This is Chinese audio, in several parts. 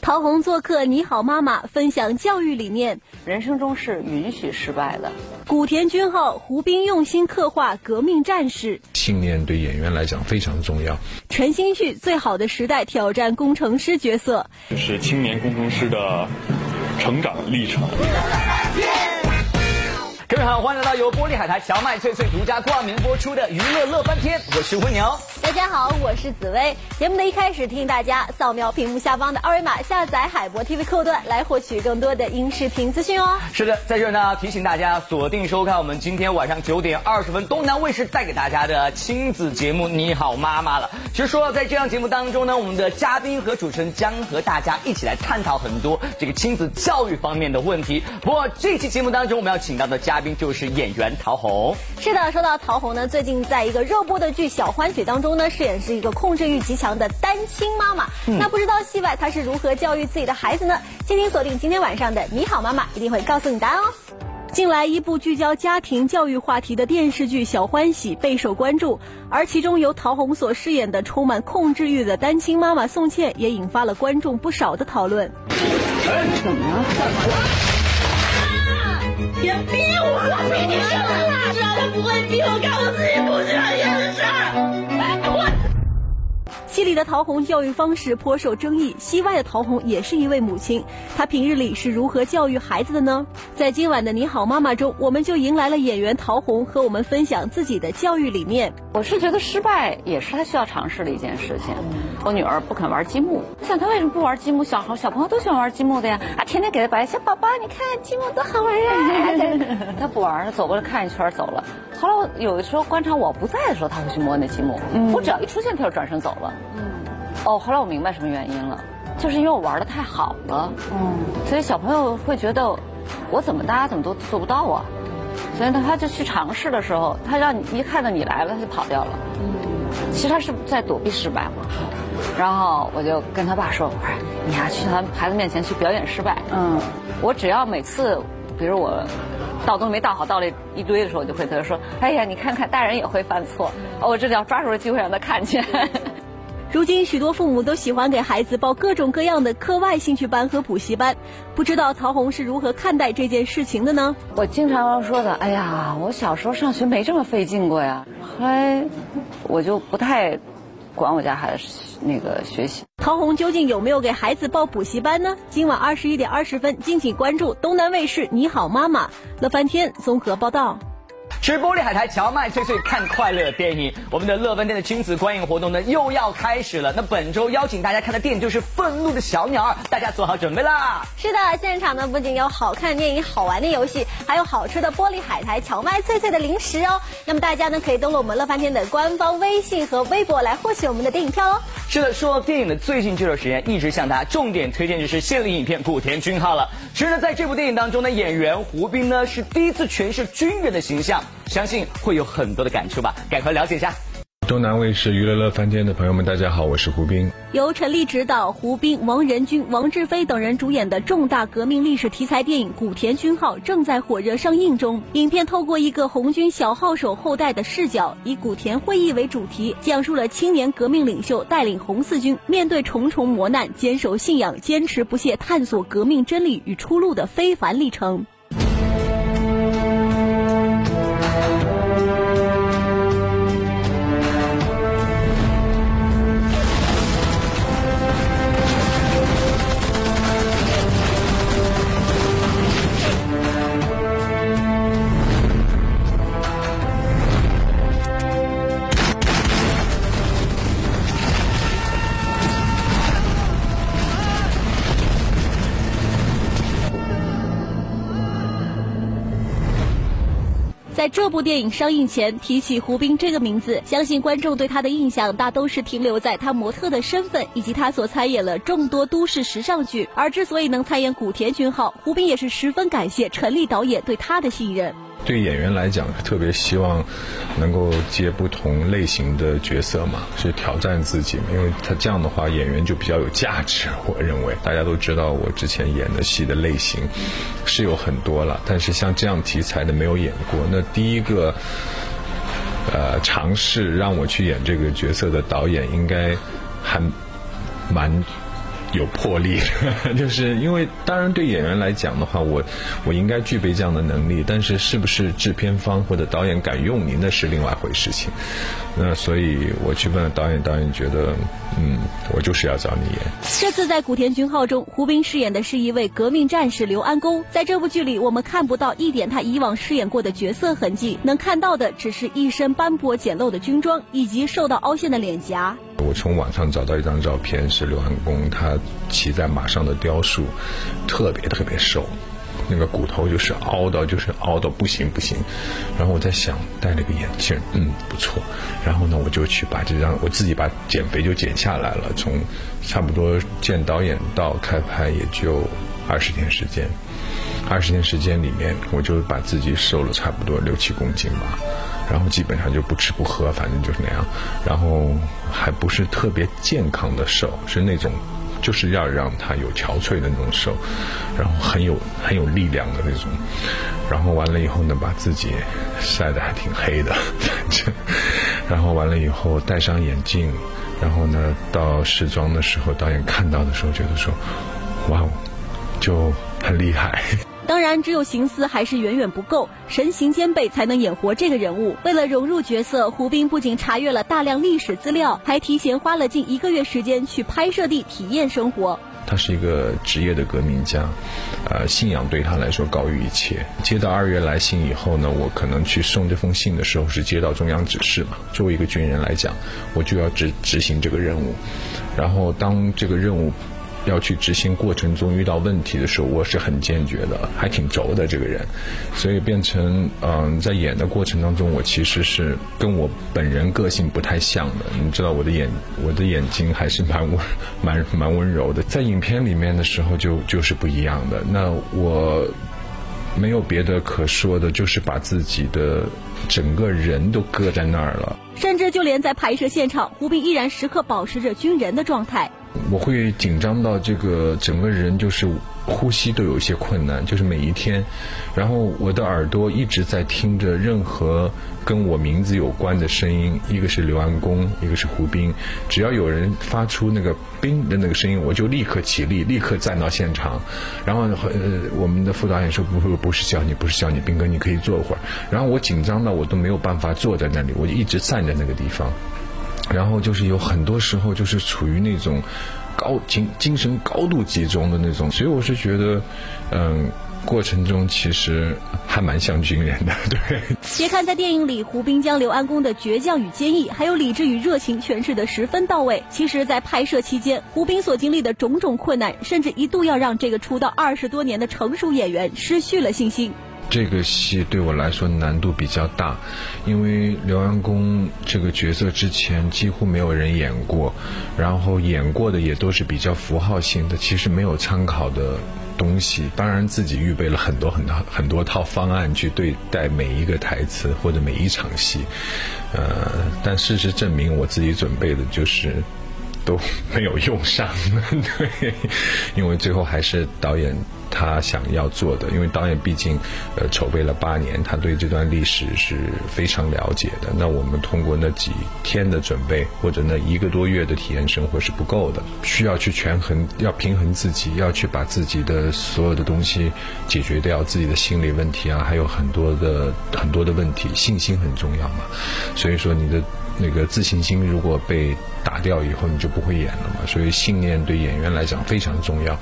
陶虹做客《你好妈妈》，分享教育理念。人生中是允许失败的。古田军号，胡兵用心刻画革命战士。信念对演员来讲非常重要。陈星旭，最好的时代挑战工程师角色。是青年工程师的成长历程。各位好，欢迎来到由玻璃海苔荞麦脆脆独家冠名播出的娱乐乐翻天，我是蜗牛。大家好，我是紫薇。节目的一开始，提醒大家扫描屏幕下方的二维码，下载海博 TV 客户端，来获取更多的音视频资讯哦。是的，在这呢，提醒大家锁定收看我们今天晚上九点二十分东南卫视带给大家的亲子节目《你好妈妈》了。其实说到在这档节目当中呢，我们的嘉宾和主持人将和大家一起来探讨很多这个亲子教育方面的问题。不过这期节目当中，我们要请到的嘉宾就是演员陶虹。是的，说到陶虹呢，最近在一个热播的剧《小欢喜》当中呢，饰演是一个控制欲极强的单亲妈妈。那不知道戏外她是如何教育自己的孩子呢？敬请锁定今天晚上的《你好妈妈》，一定会告诉你答案哦。近来，一部聚焦家庭教育话题的电视剧《小欢喜》备受关注，而其中由陶虹所饰演的充满控制欲的单亲妈妈宋茜，也引发了观众不少的讨论。怎么了？别逼我！我逼你什么了？知道他不会逼我干我自己不喜欢干的事儿。戏里的陶虹教育方式颇受争议，戏外的陶虹也是一位母亲。她平日里是如何教育孩子的呢？在今晚的《你好妈妈》中，我们就迎来了演员陶虹和我们分享自己的教育理念。我是觉得失败也是他需要尝试的一件事情。我女儿不肯玩积木，我想她为什么不玩积木？小孩小朋友都喜欢玩积木的呀！啊，天天给她摆小宝宝，你看积木多好玩啊！她不玩，她走过来看一圈走了。后来我有的时候观察我不在的时候，她会去摸那积木。我只要一出现，她就转身走了。哦，后来我明白什么原因了，就是因为我玩的太好了。嗯，所以小朋友会觉得我怎么大家怎么都做不到啊？所以呢，他就去尝试的时候，他让你一看到你来了，他就跑掉了。嗯，其实他是在躲避失败嘛。然后我就跟他爸说：“我说你呀，去他孩子面前去表演失败。嗯，我只要每次，比如我倒东西没倒好，倒了一堆的时候，我就会跟他说：哎呀，你看看大人也会犯错，我这叫抓住了机会让他看见。”如今，许多父母都喜欢给孩子报各种各样的课外兴趣班和补习班，不知道曹红是如何看待这件事情的呢？我经常说的，哎呀，我小时候上学没这么费劲过呀。后来，我就不太管我家孩子那个学习。陶虹究竟有没有给孩子报补习班呢？今晚二十一点二十分，敬请关注东南卫视《你好妈妈》乐翻天综合报道。吃玻璃海苔荞麦脆脆看快乐电影，我们的乐翻天的亲子观影活动呢又要开始了。那本周邀请大家看的电影就是《愤怒的小鸟》，大家做好准备啦！是的，现场呢不仅有好看电影、好玩的游戏，还有好吃的玻璃海苔荞麦脆脆的零食哦。那么大家呢可以登录我们乐翻天的官方微信和微博来获取我们的电影票哦。是的，说到电影的最近这段时间一直向大家重点推荐就是献礼影片《古田军号》了。其实呢，在这部电影当中呢，演员胡兵呢是第一次诠释军人的形象。相信会有很多的感触吧，赶快了解一下。东南卫视娱乐乐翻天的朋友们，大家好，我是胡兵。由陈立执导，胡兵、王仁君、王志飞等人主演的重大革命历史题材电影《古田军号》正在火热上映中。影片透过一个红军小号手后代的视角，以古田会议为主题，讲述了青年革命领袖带领红四军面对重重磨难，坚守信仰，坚持不懈探索革命真理与出路的非凡历程。在这部电影上映前，提起胡兵这个名字，相信观众对他的印象大都是停留在他模特的身份，以及他所参演了众多都市时尚剧。而之所以能参演古田君号，胡兵也是十分感谢陈立导演对他的信任。对演员来讲，特别希望能够接不同类型的角色嘛，是挑战自己。因为他这样的话，演员就比较有价值。我认为大家都知道，我之前演的戏的类型是有很多了，但是像这样题材的没有演过。那第一个呃尝试让我去演这个角色的导演，应该还蛮。有魄力，就是因为当然对演员来讲的话，我我应该具备这样的能力，但是是不是制片方或者导演敢用您，那是另外一回事情。那所以我去问了导演，导演觉得，嗯，我就是要找你演。这次在《古田军号》中，胡兵饰演的是一位革命战士刘安公。在这部剧里，我们看不到一点他以往饰演过的角色痕迹，能看到的只是一身斑驳简陋的军装以及受到凹陷的脸颊。我从网上找到一张照片，是刘安公他骑在马上的雕塑，特别特别瘦，那个骨头就是凹到就是凹到不行不行。然后我在想，戴了个眼镜，嗯，不错。然后呢，我就去把这张，我自己把减肥就减下来了。从差不多见导演到开拍也就二十天时间，二十天时间里面，我就把自己瘦了差不多六七公斤吧。然后基本上就不吃不喝，反正就是那样。然后还不是特别健康的瘦，是那种就是要让他有憔悴的那种瘦，然后很有很有力量的那种。然后完了以后呢，把自己晒得还挺黑的，然后完了以后戴上眼镜，然后呢到试妆的时候，导演看到的时候觉得说，哇哦，就很厉害。当然，只有形似还是远远不够，神形兼备才能演活这个人物。为了融入角色，胡兵不仅查阅了大量历史资料，还提前花了近一个月时间去拍摄地体验生活。他是一个职业的革命家，呃，信仰对他来说高于一切。接到二月来信以后呢，我可能去送这封信的时候是接到中央指示嘛。作为一个军人来讲，我就要执执行这个任务。然后当这个任务。要去执行过程中遇到问题的时候，我是很坚决的，还挺轴的这个人，所以变成嗯，在演的过程当中，我其实是跟我本人个性不太像的。你知道我的眼，我的眼睛还是蛮温、蛮蛮温柔的，在影片里面的时候就就是不一样的。那我没有别的可说的，就是把自己的整个人都搁在那儿了。甚至就连在拍摄现场，胡兵依然时刻保持着军人的状态。我会紧张到这个整个人就是呼吸都有一些困难，就是每一天，然后我的耳朵一直在听着任何跟我名字有关的声音，一个是刘安公，一个是胡兵，只要有人发出那个“兵”的那个声音，我就立刻起立，立刻站到现场。然后呃，我们的副导演说：“不不不是叫你，不是叫你，兵哥，你可以坐会儿。”然后我紧张到我都没有办法坐在那里，我就一直站在那个地方。然后就是有很多时候就是处于那种高精精神高度集中的那种，所以我是觉得，嗯，过程中其实还蛮像军人的。对，别看在电影里胡兵将刘安公的倔强与坚毅，还有理智与热情诠释的十分到位，其实，在拍摄期间，胡兵所经历的种种困难，甚至一度要让这个出道二十多年的成熟演员失去了信心。这个戏对我来说难度比较大，因为刘安公这个角色之前几乎没有人演过，然后演过的也都是比较符号性的，其实没有参考的东西。当然自己预备了很多很多很多套方案去对待每一个台词或者每一场戏，呃，但事实证明我自己准备的就是都没有用上，对，因为最后还是导演。他想要做的，因为导演毕竟，呃，筹备了八年，他对这段历史是非常了解的。那我们通过那几天的准备，或者那一个多月的体验生活是不够的，需要去权衡，要平衡自己，要去把自己的所有的东西解决掉，自己的心理问题啊，还有很多的很多的问题，信心很重要嘛。所以说，你的那个自信心如果被打掉以后，你就不会演了嘛。所以信念对演员来讲非常重要，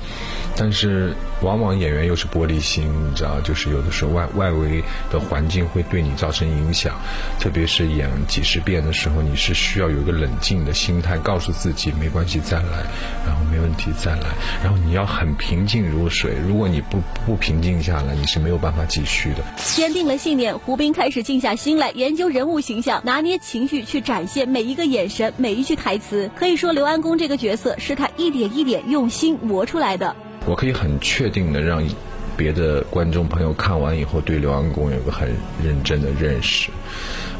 但是往往演员又是玻璃心，你知道，就是有的时候外外围的环境会对你造成影响，特别是演几十遍的时候，你是需要有一个冷静的心态，告诉自己没关系再来，然后没问题再来，然后你要很平静如水。如果你不不平静下来，你是没有办法继续的。坚定了信念，胡兵开始静下心来研究人物形象，拿捏情绪，去展现每一个眼神，每一句台可以说，刘安公这个角色是他一点一点用心磨出来的。我可以很确定的让别的观众朋友看完以后对刘安公有个很认真的认识，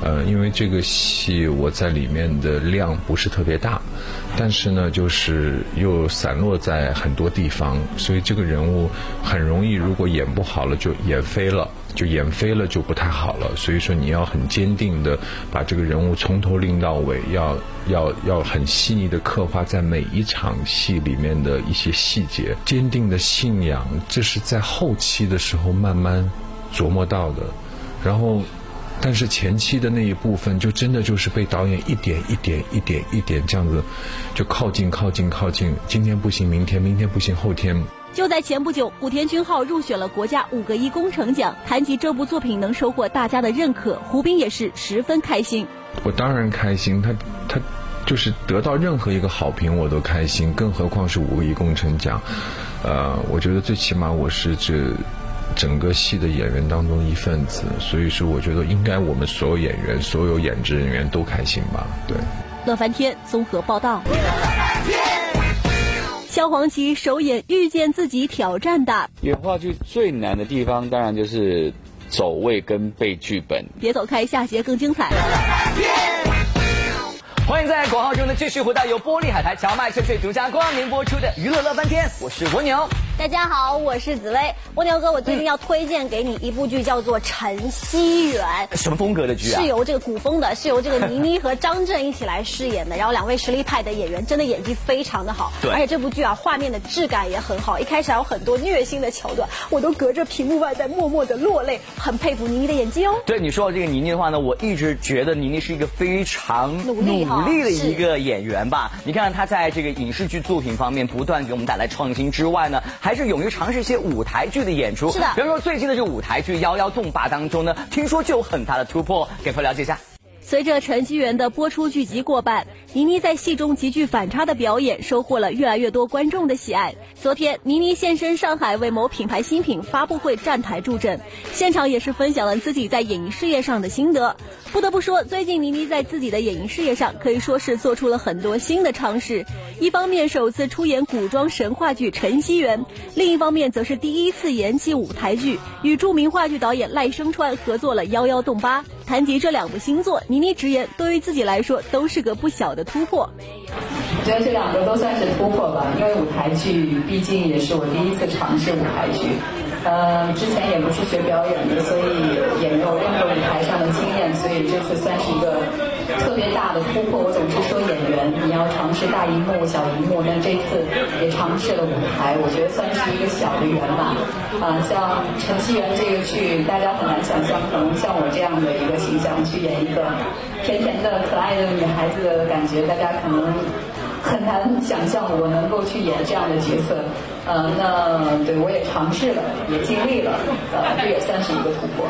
呃，因为这个戏我在里面的量不是特别大，但是呢，就是又散落在很多地方，所以这个人物很容易如果演不好了就演飞了。就演飞了就不太好了。所以说你要很坚定的把这个人物从头拎到尾，要要要很细腻的刻画在每一场戏里面的一些细节，坚定的信仰，这是在后期的时候慢慢琢磨到的，然后。但是前期的那一部分，就真的就是被导演一点一点一点一点这样子，就靠近靠近靠近，今天不行，明天明天不行，后天。就在前不久，古田君浩入选了国家五个一工程奖。谈及这部作品能收获大家的认可，胡兵也是十分开心。我当然开心，他他就是得到任何一个好评我都开心，更何况是五个一工程奖。呃，我觉得最起码我是这。整个戏的演员当中一份子，所以说我觉得应该我们所有演员、所有演职人员都开心吧。对。乐翻天综合报道。萧煌奇首演《遇见自己》挑战的。演话剧最难的地方，当然就是走位跟背剧本。别走开，下节更精彩。欢迎在广告中呢继续回到由玻璃海苔荞麦脆脆独家冠名播出的《娱乐乐翻天》，我是蜗牛。大家好，我是紫薇。蜗牛哥，我最近要推荐给你一部剧，叫做《晨曦缘》。什么风格的剧啊？是由这个古风的，是由这个倪妮和张震一起来饰演的。然后两位实力派的演员，真的演技非常的好。对。而且这部剧啊，画面的质感也很好。一开始还有很多虐心的桥段，我都隔着屏幕外在默默的落泪，很佩服倪妮的演技哦。对你说到这个倪妮的话呢，我一直觉得倪妮是一个非常努力努力的一个演员吧。你看她在这个影视剧作品方面不断给我们带来创新之外呢，还是勇于尝试一。些舞台剧的演出是的，比如说最近的这个舞台剧《幺幺洞霸》当中呢，听说就有很大的突破，给朋友了解一下。随着《晨曦缘》的播出剧集过半，倪妮在戏中极具反差的表演收获了越来越多观众的喜爱。昨天，倪妮现身上海为某品牌新品发布会站台助阵，现场也是分享了自己在演艺事业上的心得。不得不说，最近倪妮在自己的演艺事业上可以说是做出了很多新的尝试。一方面首次出演古装神话剧《陈希媛》，另一方面则是第一次演起舞台剧，与著名话剧导演赖声川合作了《幺幺洞八》。谈及这两部星座，倪妮直言，对于自己来说都是个不小的突破。我觉得这两个都算是突破吧，因为舞台剧毕竟也是我第一次尝试舞台剧。呃，之前也不是学表演的，所以也没有任何舞台上的经验，所以这次算是一个特别大的突破。我总是说演员你要尝试大荧幕、小荧幕，但这次也尝试了舞台，我觉得算是一个小的圆满。啊，像《陈希媛》这个剧，大家很难想象，可能像我这样的一个形象去演一个甜甜的、可爱的女孩子的感觉，大家可能。很难想象我能够去演这样的角色，呃，那对我也尝试了，也尽力了，呃，这也算是一个突破。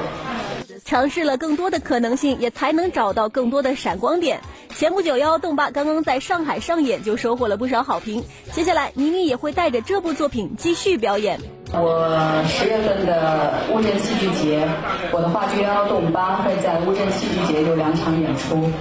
尝试了更多的可能性，也才能找到更多的闪光点。前不久，《幺幺洞八》刚刚在上海上演，就收获了不少好评。接下来，倪妮也会带着这部作品继续表演。我十月份的乌镇戏剧节，我的话剧《幺幺洞八》会在乌镇戏剧节有两场演出。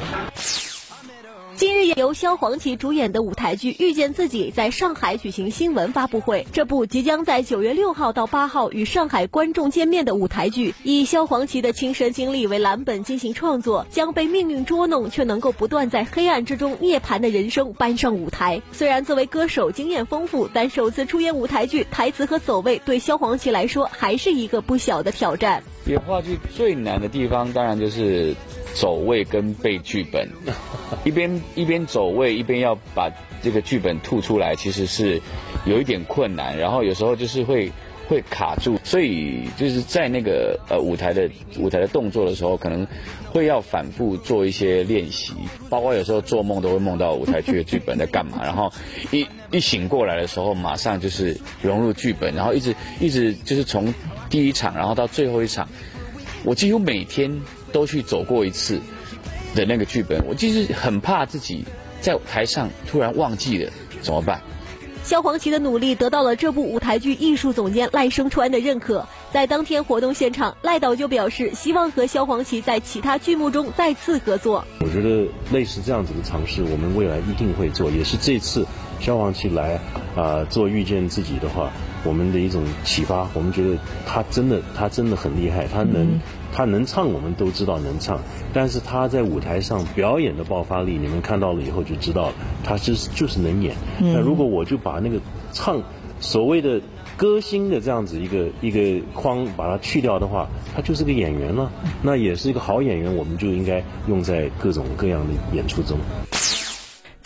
今日由萧煌奇主演的舞台剧《遇见自己》在上海举行新闻发布会。这部即将在九月六号到八号与上海观众见面的舞台剧，以萧煌奇的亲身经历为蓝本进行创作，将被命运捉弄却能够不断在黑暗之中涅槃的人生搬上舞台。虽然作为歌手经验丰富，但首次出演舞台剧，台词和走位对萧煌奇来说还是一个不小的挑战。演话剧最难的地方，当然就是。走位跟背剧本，一边一边走位，一边要把这个剧本吐出来，其实是有一点困难。然后有时候就是会会卡住，所以就是在那个呃舞台的舞台的动作的时候，可能会要反复做一些练习。包括有时候做梦都会梦到舞台剧的剧本在干嘛，然后一一醒过来的时候，马上就是融入剧本，然后一直一直就是从第一场，然后到最后一场，我几乎每天。都去走过一次的那个剧本，我其实很怕自己在台上突然忘记了怎么办。萧煌奇的努力得到了这部舞台剧艺术总监赖声川的认可。在当天活动现场，赖导就表示希望和萧煌奇在其他剧目中再次合作。我觉得类似这样子的尝试，我们未来一定会做，也是这次萧煌奇来啊做遇见自己的话，我们的一种启发。我们觉得他真的他真的很厉害，他能。他能唱，我们都知道能唱，但是他在舞台上表演的爆发力，你们看到了以后就知道了，他就是就是能演。那如果我就把那个唱所谓的歌星的这样子一个一个框把它去掉的话，他就是个演员了。那也是一个好演员，我们就应该用在各种各样的演出中。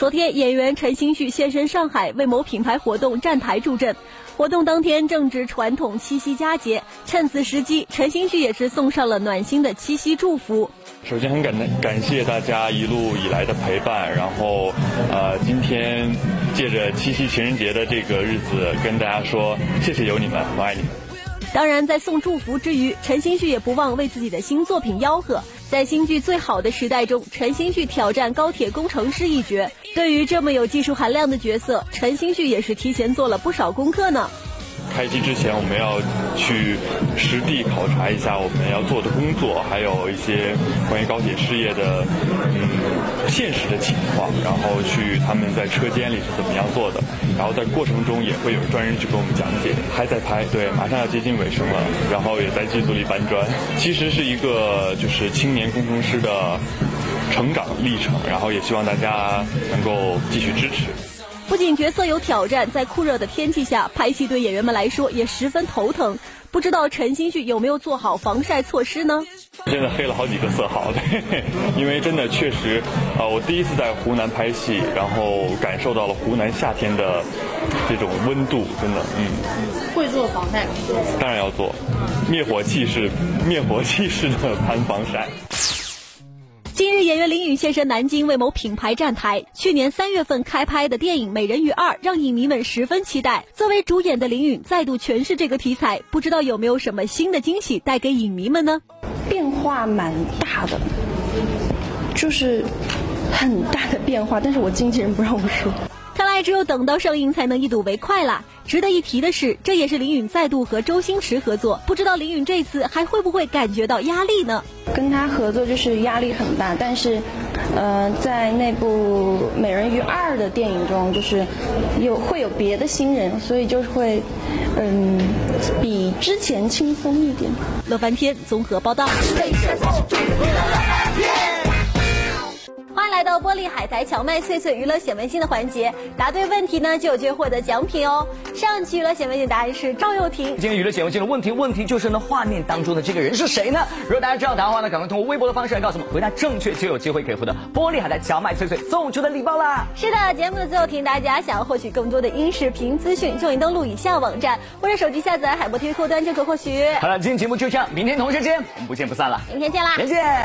昨天，演员陈星旭现身上海，为某品牌活动站台助阵。活动当天正值传统七夕佳节，趁此时机，陈星旭也是送上了暖心的七夕祝福。首先很感感谢大家一路以来的陪伴，然后呃，今天借着七夕情人节的这个日子，跟大家说谢谢有你们，我爱你们。当然，在送祝福之余，陈星旭也不忘为自己的新作品吆喝。在新剧《最好的时代》中，陈星旭挑战高铁工程师一角。对于这么有技术含量的角色，陈星旭也是提前做了不少功课呢。开机之前，我们要去实地考察一下我们要做的工作，还有一些关于高铁事业的嗯现实的情况，然后去他们在车间里是怎么样做的，然后在过程中也会有专人去给我们讲解。还在拍，对，马上要接近尾声了，然后也在剧组里搬砖。其实是一个就是青年工程师的成长历程，然后也希望大家能够继续支持。不仅角色有挑战，在酷热的天气下拍戏，对演员们来说也十分头疼。不知道陈星旭有没有做好防晒措施呢？现在黑了好几个色号，对，因为真的确实，啊，我第一次在湖南拍戏，然后感受到了湖南夏天的这种温度，真的，嗯。会做防晒？当然要做，灭火器式、灭火器式的 喷防晒。近日，演员林允现身南京为某品牌站台。去年三月份开拍的电影《美人鱼二》让影迷们十分期待。作为主演的林允再度诠释这个题材，不知道有没有什么新的惊喜带给影迷们呢？变化蛮大的，就是很大的变化，但是我经纪人不让我说。只有等到上映才能一睹为快啦。值得一提的是，这也是林允再度和周星驰合作，不知道林允这次还会不会感觉到压力呢？跟他合作就是压力很大，但是，呃，在那部《美人鱼二》的电影中，就是有会有别的新人，所以就是会，嗯，比之前轻松一点。乐翻天综合报道。来到玻璃海苔荞麦脆脆娱乐显微镜的环节，答对问题呢就有机会获得奖品哦。上期娱乐显微镜答案是赵又廷。今天娱乐显微镜的问题，问题就是呢，画面当中的这个人是谁呢？如果大家知道答案的话呢，赶快通过微博的方式来告诉我们，回答正确就有机会可以获得玻璃海苔荞麦脆脆送出的礼包啦。是的，节目的最后提醒大家，想要获取更多的音视频资讯，就请登录以下网站或者手机下载海博 TV 客户端就可获取。好了，今天节目就这样，明天同一时间我们不见不散了。明天见啦，再见。